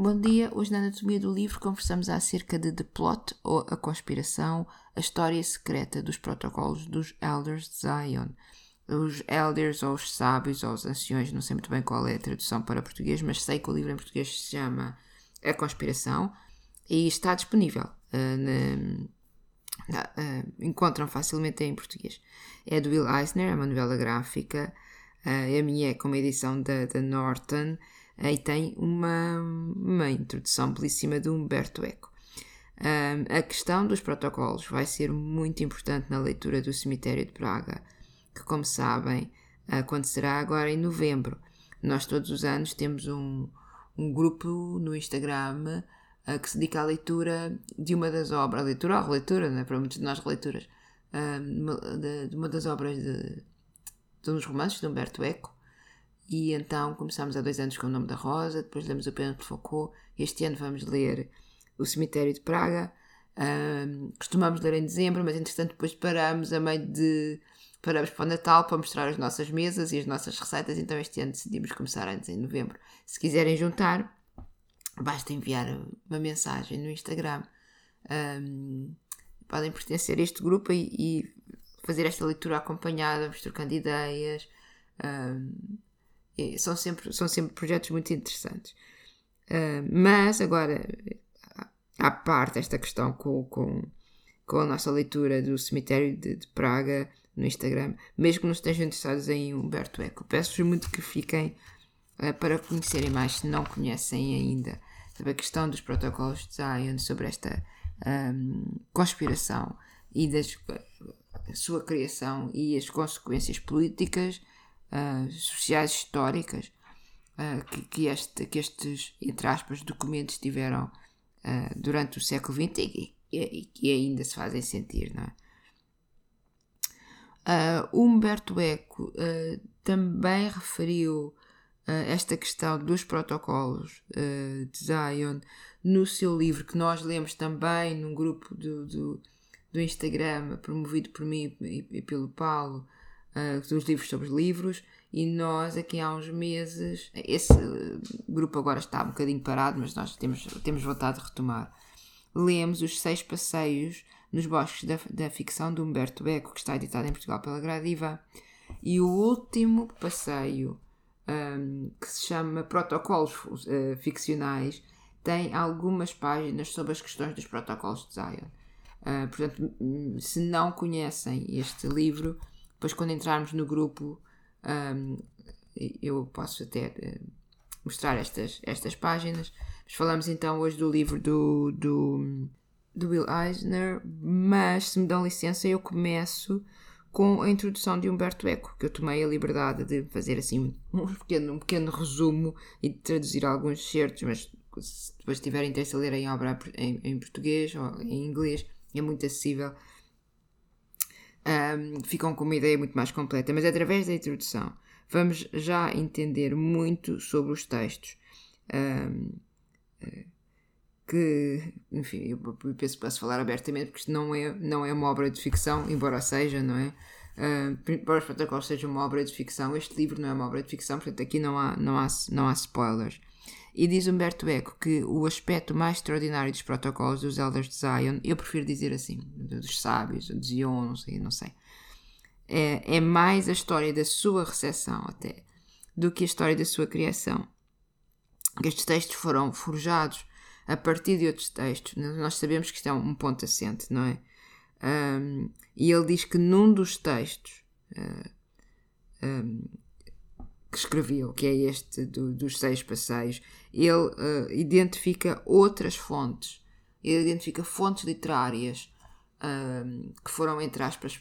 Bom dia, hoje na Anatomia do Livro conversamos acerca de The Plot, ou A Conspiração, a história secreta dos protocolos dos Elders de Zion. Os Elders, ou os Sábios, ou os Anciões, não sei muito bem qual é a tradução para português, mas sei que o livro em português se chama A Conspiração e está disponível. Uh, na, na, uh, encontram facilmente em português. É do Will Eisner, é uma novela gráfica. Uh, a minha é com uma edição da, da Norton e tem uma, uma introdução belíssima de Humberto Eco. Um, a questão dos protocolos vai ser muito importante na leitura do Cemitério de Praga, que, como sabem, acontecerá agora em novembro. Nós todos os anos temos um, um grupo no Instagram uh, que se dedica à leitura de uma das obras, a leitura ou releitura, não é? para muitos de nós releituras, uh, de, de, uma das obras de, de uns romances de Humberto Eco, e então começámos há dois anos com o nome da Rosa, depois lemos o Pênalti de Foucault, este ano vamos ler O Cemitério de Praga. Um, costumamos ler em dezembro, mas entretanto depois paramos a meio de. Paramos para o Natal para mostrar as nossas mesas e as nossas receitas, então este ano decidimos começar antes, em novembro. Se quiserem juntar, basta enviar uma mensagem no Instagram. Um, podem pertencer a este grupo e, e, fazer esta leitura acompanhada, vamos trocando ideias. Um, são sempre, são sempre projetos muito interessantes. Uh, mas agora, à parte esta questão com, com, com a nossa leitura do cemitério de, de Praga no Instagram, mesmo que não estejam interessados em Humberto Eco, peço-vos muito que fiquem uh, para conhecerem mais, se não conhecem ainda, sobre a questão dos protocolos de Zion, sobre esta um, conspiração e da sua criação e as consequências políticas uh, sociais históricas uh, que, que, este, que estes, entre aspas, documentos tiveram uh, durante o século XX e, e, que ainda se fazem sentir, não é? Humberto Eco também referiu esta questão dos protocolos de Zion no seu livro, que nós lemos também num grupo do, do, do Instagram, promovido por mim e, e pelo Paulo, uh, dos livros sobre livros, e nós aqui há uns meses, esse grupo agora está um bocadinho parado, mas nós temos, temos vontade de retomar. Lemos os seis passeios nos bosques da, da ficção de Humberto Eco, que está editado em Portugal pela Gradiva, e o último passeio, um, que se chama Protocolos uh, Ficcionais, tem algumas páginas sobre as questões dos protocolos de Zion. Uh, portanto, se não conhecem este livro, depois, quando entrarmos no grupo, um, eu posso até uh, mostrar estas, estas páginas. Mas falamos então hoje do livro do, do, do Will Eisner, mas se me dão licença, eu começo com a introdução de Humberto Eco, que eu tomei a liberdade de fazer assim um pequeno, um pequeno resumo e de traduzir alguns certos, mas se depois tiverem interesse a ler em obra em, em português ou em inglês, é muito acessível um, ficam com uma ideia muito mais completa. Mas através da introdução vamos já entender muito sobre os textos. Um, que, enfim, eu penso posso falar abertamente porque isto não é, não é uma obra de ficção, embora seja, não é? Uh, embora os protocolos sejam uma obra de ficção, este livro não é uma obra de ficção, portanto aqui não há, não há, não há spoilers. E diz Humberto Eco que o aspecto mais extraordinário dos protocolos dos Elders de Zion, eu prefiro dizer assim, dos sábios, de Zion, não sei, não sei, é, é mais a história da sua recepção até, do que a história da sua criação. Estes textos foram forjados a partir de outros textos. Nós sabemos que isto é um ponto assente, não é? Um, e ele diz que num dos textos uh, um, que escreveu, que é este do, dos seis passeios, ele uh, identifica outras fontes. Ele identifica fontes literárias uh, que foram, entre aspas,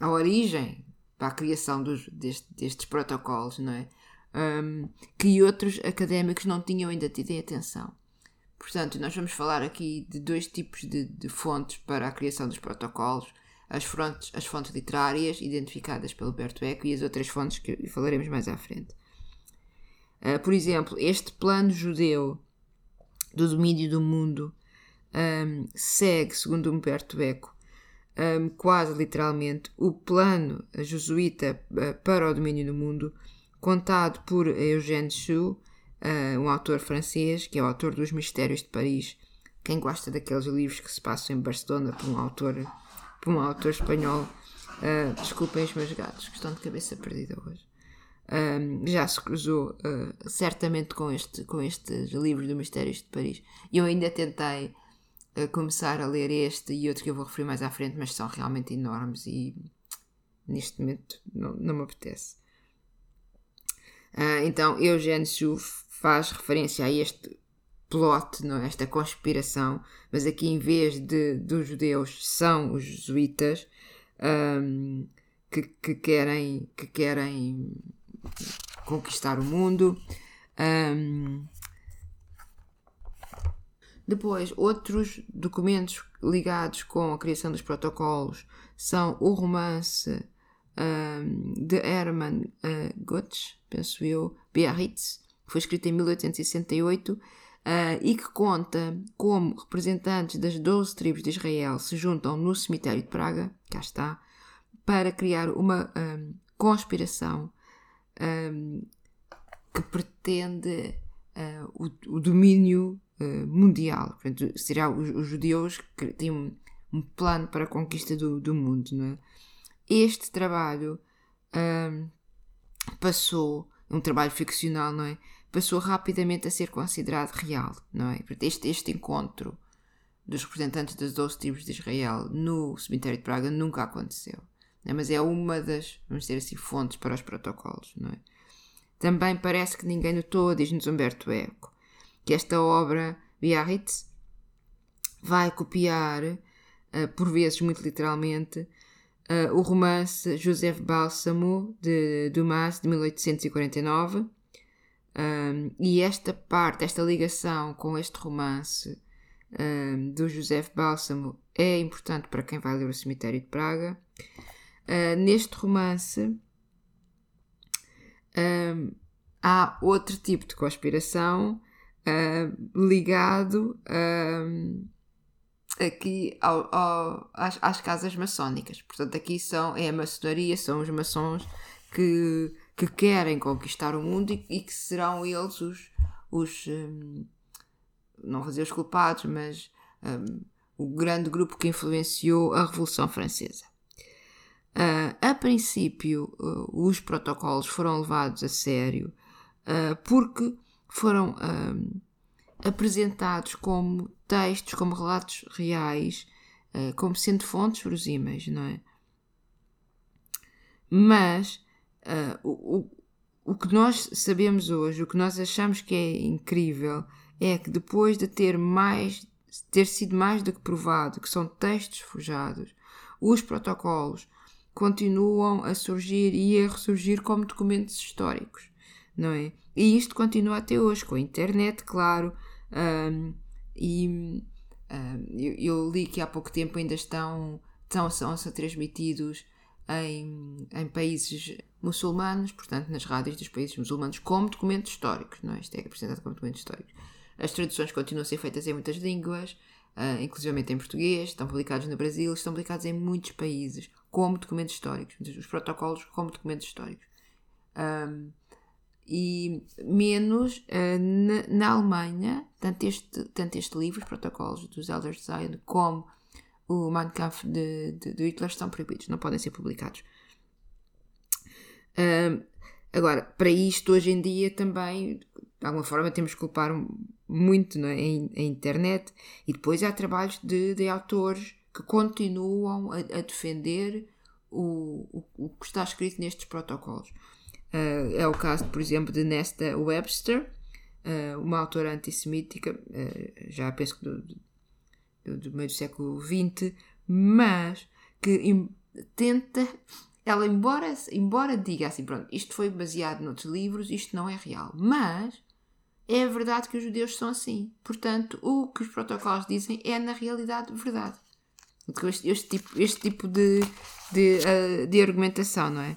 a origem para a criação dos, deste, destes protocolos, não é? Um, que outros académicos não tinham ainda tido em atenção. Portanto, nós vamos falar aqui de dois tipos de, de fontes para a criação dos protocolos as fontes, as fontes literárias identificadas pelo Alberto Eco e as outras fontes que falaremos mais à frente. Uh, por exemplo, este plano judeu do domínio do mundo um, segue, segundo Humberto Eco, um, quase literalmente, o plano jesuíta uh, para o domínio do mundo, contado por Eugène Sue uh, um autor francês, que é o autor dos Mistérios de Paris. Quem gosta daqueles livros que se passam em Barcelona por um autor, por um autor espanhol, uh, desculpem os meus gatos, que estão de cabeça perdida hoje. Um, já se cruzou uh, certamente com, este, com estes livros do Mistérios de Paris. Eu ainda tentei uh, começar a ler este e outro que eu vou referir mais à frente, mas são realmente enormes e neste momento não, não me apetece. Uh, então, Eugène Sue faz referência a este plot, não é? esta conspiração, mas aqui em vez de dos judeus são os jesuítas um, que, que, querem, que querem conquistar o mundo. Um, depois, outros documentos ligados com a criação dos protocolos são o romance um, de Hermann uh, Gotsch, penso eu, Biarritz, que foi escrito em 1868 uh, e que conta como representantes das 12 tribos de Israel se juntam no cemitério de Praga, cá está, para criar uma um, conspiração um, que pretende uh, o, o, domínio uh, mundial. Portanto, será os, os, judeus que têm um, um, plano para a conquista do, do mundo. É? Este trabalho um, passou, um trabalho ficcional, não é? Passou rapidamente a ser considerado real, não é? Este, este encontro dos representantes das 12 tribos de Israel no cemitério de Praga nunca aconteceu né? mas é uma das, vamos dizer assim, fontes para os protocolos. É? Também parece que ninguém notou, diz-nos Humberto Eco, que esta obra, Biarritz, vai copiar, uh, por vezes muito literalmente, uh, o romance Joseph Bálsamo de Dumas de 1849. Um, e esta parte, esta ligação com este romance um, do Joseph Bálsamo é importante para quem vai ler o Cemitério de Praga. Uh, neste romance há outro tipo de conspiração uh, ligado aqui ao, ao, às, às, casas maçónicas. Portanto, aqui são, é a maçonaria, são os maçons que, que querem conquistar o mundo e, e que serão eles os, os um, não dizer os culpados, mas o grande grupo que influenciou a Revolução Francesa. Uh, a princípio, uh, os protocolos foram levados a sério uh, porque foram apresentados como textos, como relatos reais, como sendo fontes verosímeis, não é? Mas o, o, o que nós sabemos hoje, o que nós achamos que é incrível, é que depois de ter mais ter sido mais do que provado que são textos forjados, os protocolos continuam a surgir e a ressurgir como documentos históricos, não é? E isto continua até hoje, com a internet, claro, um, e um, eu, eu, li que há pouco tempo ainda estão, estão são, são transmitidos em, em países muçulmanos, portanto nas rádios dos países muçulmanos, como documentos históricos, não é? Isto é apresentado como documentos históricos. As traduções continuam a ser feitas em muitas línguas, uh, inclusive em português, estão publicados no Brasil, estão publicados em muitos países como documentos históricos, os protocolos como documentos históricos. Um, e menos uh, na, na, Alemanha, tanto este, tanto este livro, os protocolos dos Elders de Zion, como o Mein Kampf de, de, de, Hitler estão proibidos, não podem ser publicados. Um, agora, para isto, hoje em dia também, de alguma forma, temos que culpar muito é, em, a internet e depois há trabalhos de, de autores que continuam a, a defender o, o, o, que está escrito nestes protocolos. Uh, é o caso, por exemplo, de Nesta Webster, uh, uma autora antissemítica, uh, já penso que do, do, do, meio do século XX, mas que tenta, ela, embora, embora diga assim, pronto, isto foi baseado noutros livros, isto não é real, mas é verdade que os judeus são assim. Portanto, o que os protocolos dizem é, na realidade, verdade. Este, este tipo, este tipo de, de, uh, de argumentação, não é?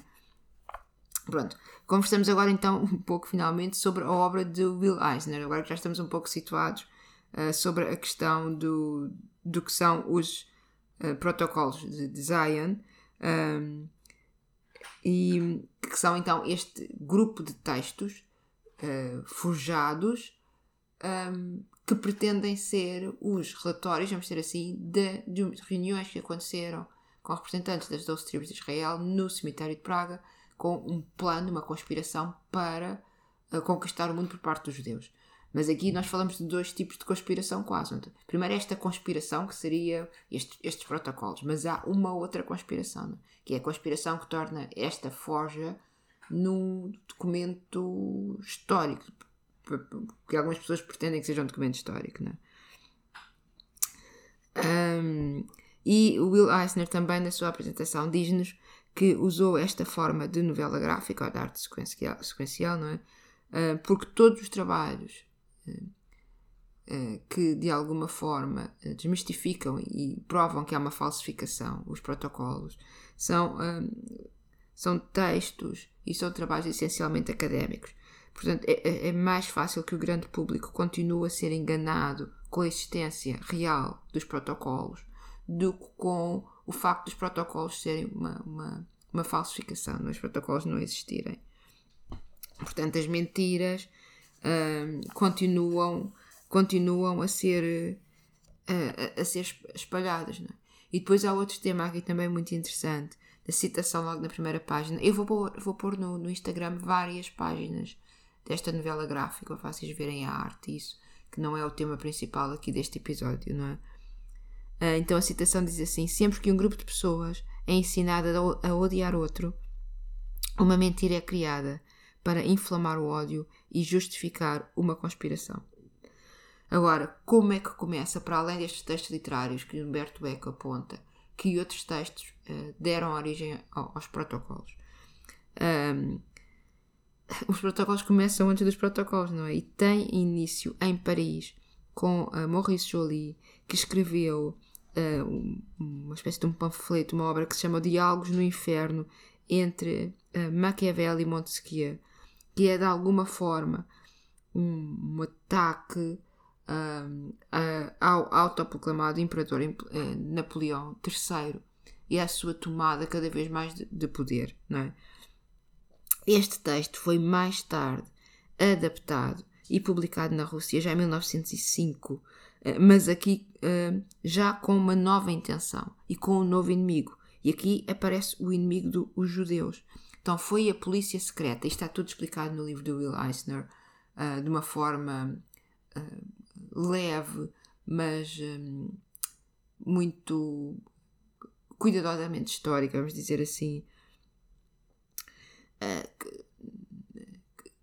Pronto. Conversamos agora então um pouco finalmente sobre a obra de Will Eisner, agora que já estamos um pouco situados uh, sobre a questão do, do que são os uh, protocolos de, Zion um, e que são então este grupo de textos uh, forjados um, que pretendem ser os relatórios, vamos dizer assim, de, de reuniões que aconteceram com representantes das 12 tribos de Israel no cemitério de Praga, com um plano, uma conspiração para uh, conquistar o mundo por parte dos judeus. Mas aqui nós falamos de dois tipos de conspiração quase. Primeiro esta conspiração, que seria estes, estes protocolos, mas há uma outra conspiração, né? que é a conspiração que torna esta forja num documento histórico, porque algumas pessoas pretendem que seja um documento histórico. Né? Um, e o Will Eisner também, na sua apresentação, diz-nos que usou esta forma de novela gráfica, ou de arte sequencial, sequencial não é? Uh, porque todos os trabalhos uh, uh, que de alguma forma desmistificam e provam que há uma falsificação, os protocolos, são, são textos e são trabalhos essencialmente académicos. Portanto, é, é, é mais fácil que o grande público continue a ser enganado com a existência real dos protocolos do que com o facto dos protocolos serem uma, uma, uma falsificação, os protocolos não existirem. Portanto, as mentiras hum, continuam, continuam a ser, a, a ser espalhadas. É? E depois há outro tema aqui também muito interessante, da citação logo na primeira página. Eu vou pôr, vou pôr no, no Instagram várias páginas desta novela gráfica para vocês verem a arte, isso, que não é o tema principal aqui deste episódio, não é? Ah, então a citação diz assim: Sempre que um grupo de pessoas é ensinado a odiar outro, uma mentira é criada para inflamar o ódio e justificar uma conspiração. Agora, como é que começa, para além destes textos literários que Humberto Eco aponta, que outros textos uh, deram origem aos protocolos? Um, os protocolos começam antes dos protocolos, não é? E tem início em Paris com uh, Maurice Joly, que escreveu uh, uma espécie de um panfleto, uma obra que se chama Diálogos no Inferno entre uh, Maquiavel e Montesquieu, que é de alguma forma um, um ataque uh, ao autoproclamado Imperador Napoleão III e à sua tomada cada vez mais de, de poder. Não é? Este texto foi mais tarde adaptado e publicado na Rússia já em 1905 eh, mas aqui uh, já com uma nova intenção e com um novo inimigo. E aqui aparece o inimigo dos judeus. Então foi a polícia secreta, isto está tudo explicado no livro do Will Eisner, uh, de uma forma leve, mas muito cuidadosamente histórica, vamos dizer assim.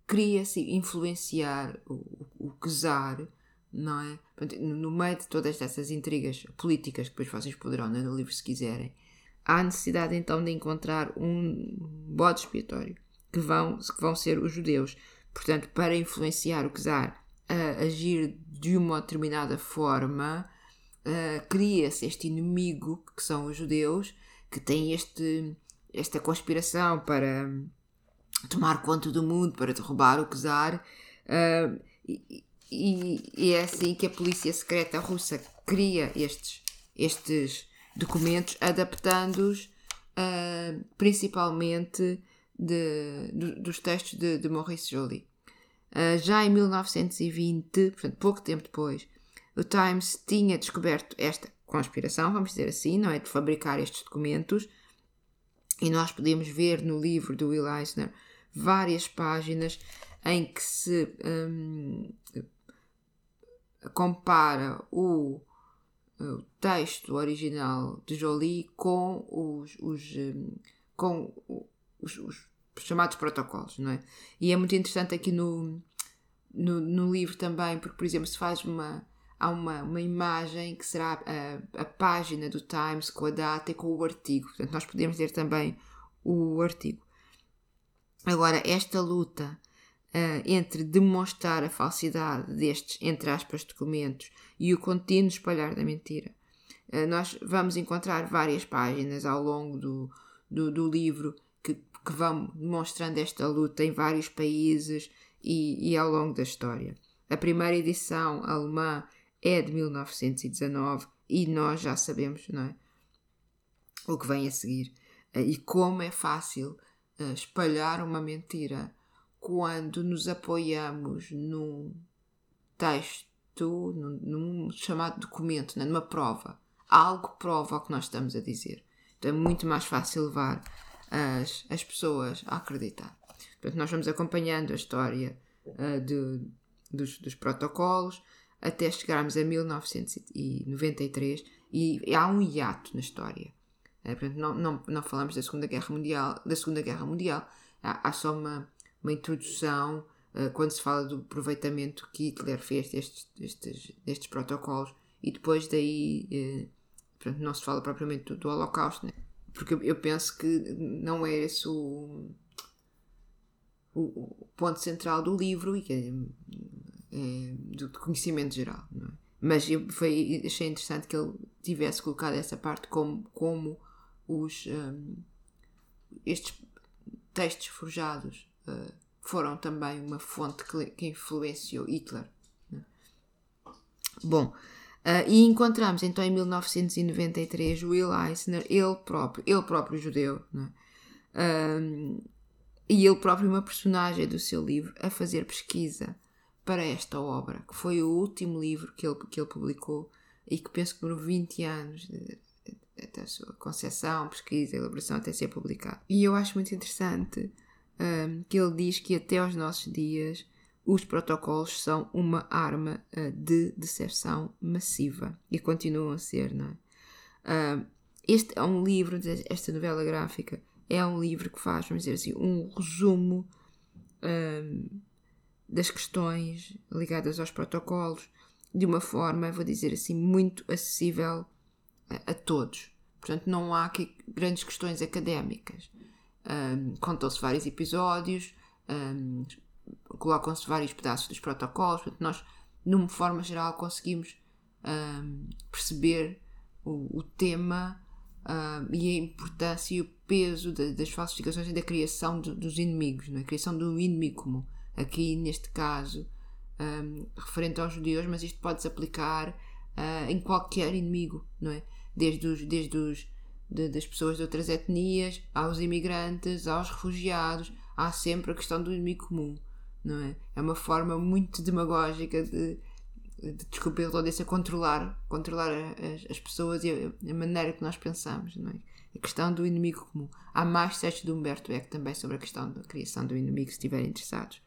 Queria-se influenciar o, o, czar não é? No meio de todas essas intrigas políticas, que depois vocês poderão ler no livro se quiserem, há necessidade então de encontrar um bode expiatório, que vão, que vão ser os judeus. Portanto, para influenciar o czar a agir de uma determinada forma, uh, cria-se este inimigo, que são os judeus, que tem este, esta conspiração para tomar conta do mundo, para derrubar o czar. Uh, e, e, é assim que a polícia secreta russa cria estes, estes documentos, adaptando-os uh, principalmente de, dos textos de, de Maurice Joly. Uh, já em 1920, portanto, pouco tempo depois, o Times tinha descoberto esta conspiração, vamos dizer assim, não é? De fabricar estes documentos. E nós podemos ver no livro do Will Eisner várias páginas em que se um, compara o, o texto original de Jolie com os, os hum, com os, os, chamados protocolos, não é? E é muito interessante aqui no, no, no, livro também, porque, por exemplo, se faz uma. Há uma, uma imagem que será a, a página do Times com a data e com o artigo. Portanto, nós podemos ler também o artigo. Agora, esta luta uh, entre demonstrar a falsidade destes, entre aspas, documentos e o contínuo espalhar da mentira. Uh, nós vamos encontrar várias páginas ao longo do, do, do livro que, que, vão demonstrando esta luta em vários países e, e ao longo da história. A primeira edição alemã é de 1919 e nós já sabemos, não é? O que vem a seguir. Uh, e como é fácil espalhar uma mentira quando nos apoiamos num texto, num, num chamado documento, né? numa prova. Algo prova o que nós estamos a dizer. Então é muito mais fácil levar as, as pessoas a acreditar. Portanto, nós vamos acompanhando a história uh, de, dos, dos, protocolos até chegarmos a 1993 e, e há um hiato na história. Uh, portanto, não, não, não falamos da Segunda Guerra Mundial, da Segunda Guerra Mundial há, há só uma, uma introdução uh, quando se fala do aproveitamento que Hitler fez destes, destes, destes protocolos e depois daí portanto, não se fala propriamente do, do Holocausto, né? porque eu, eu, penso que não é esse o, o, o, ponto central do livro e é, é do conhecimento geral, é? Mas eu foi, achei interessante que ele tivesse colocado essa parte como, como os, um, estes textos forjados uh, foram também uma fonte que, que influenciou Hitler. É? Bom, Uh, e encontramos então em 1993 Will Eisner, ele próprio, ele próprio judeu, é? um, e ele próprio uma personagem do seu livro, a fazer pesquisa para esta obra, que foi o último livro que ele, que ele publicou e que penso que demorou 20 anos até a sua concepção, pesquisa, elaboração até ser publicado. E eu acho muito interessante um, que ele diz que até aos nossos dias os protocolos são uma arma uh, de decepção massiva e continuam a ser, não é? Uh, este é um livro, esta novela gráfica, é um livro que faz, vamos dizer assim, um resumo uh, das questões ligadas aos protocolos de uma forma, vou dizer assim, muito acessível a, todos. Portanto, não há aqui grandes questões académicas. Um, Contam-se vários episódios, um, colocam-se vários pedaços dos protocolos, portanto, nós, numa forma geral, conseguimos um, perceber o, o tema um, e a importância e o peso de, das falsificações e da criação de, dos inimigos, não é? a criação do inimigo comum. Aqui, neste caso, referente aos judeus, mas isto pode-se aplicar uh, em qualquer inimigo, não é? Desde os, desde os de, das pessoas de outras etnias, aos imigrantes, aos refugiados, há sempre a questão do inimigo comum não é? É uma forma muito demagógica de, de desculpa a audiência, controlar, controlar as, as pessoas e a, a, maneira que nós pensamos, não é? A questão do inimigo comum. Há mais textos de Humberto Eco também sobre a questão da criação do inimigo, se estiverem interessados.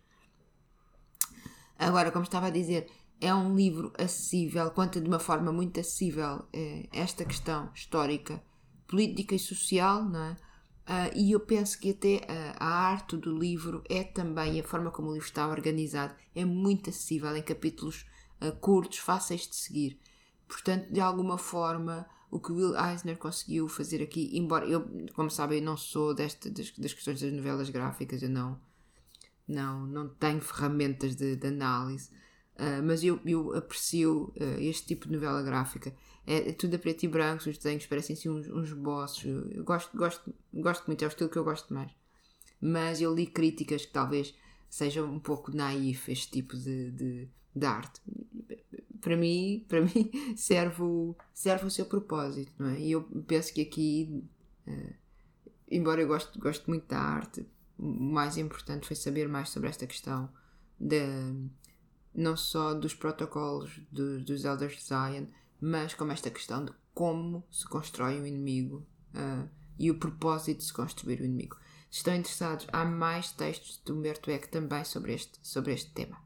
Agora, como estava a dizer, é um livro acessível, conta de uma forma muito acessível é, esta questão histórica, política e social, não é? Uh, e eu penso que até uh, a arte do livro é também, a forma como o livro está organizado, é muito acessível em capítulos uh, curtos, fáceis de seguir. Portanto, de alguma forma, o que Will Eisner conseguiu fazer aqui, embora eu, como sabem, não sou desta, das, das questões das novelas gráficas, eu não, não, não tenho ferramentas de, de análise, mas eu, eu aprecio este tipo de novela gráfica é, é, tudo a preto e branco, os desenhos parecem assim uns, uns bosses. Eu gosto, gosto, gosto muito, é o estilo que eu gosto mais. Mas eu li críticas que talvez sejam um pouco naif este tipo de, de, de arte. Para mim, para mim serve, o, serve o seu propósito, não é? E eu penso que aqui, uh, embora eu goste, goste muito da arte, o mais importante foi saber mais sobre esta questão de, não só dos protocolos dos, dos Elders de Zion, mas como esta questão de como se constrói um inimigo uh, e o propósito de se construir o inimigo. Se estão interessados, há mais textos de Humberto Eco também sobre este, sobre este tema.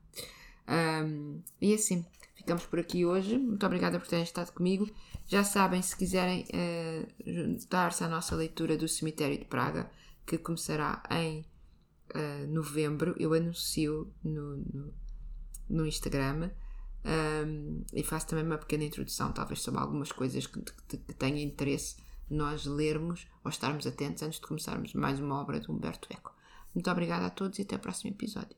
Um, e assim, ficamos por aqui hoje. Muito obrigada por terem estado comigo. Já sabem, se quiserem uh, juntar-se à nossa leitura do Cemitério de Praga, que começará em uh, novembro, eu anuncio no, no, no Instagram. Um, e faço também uma pequena introdução, talvez sobre algumas coisas que, que, tenha interesse nós lermos ou estarmos atentos antes de começarmos mais uma obra de Humberto Eco. Muito obrigada a todos e até o próximo episódio.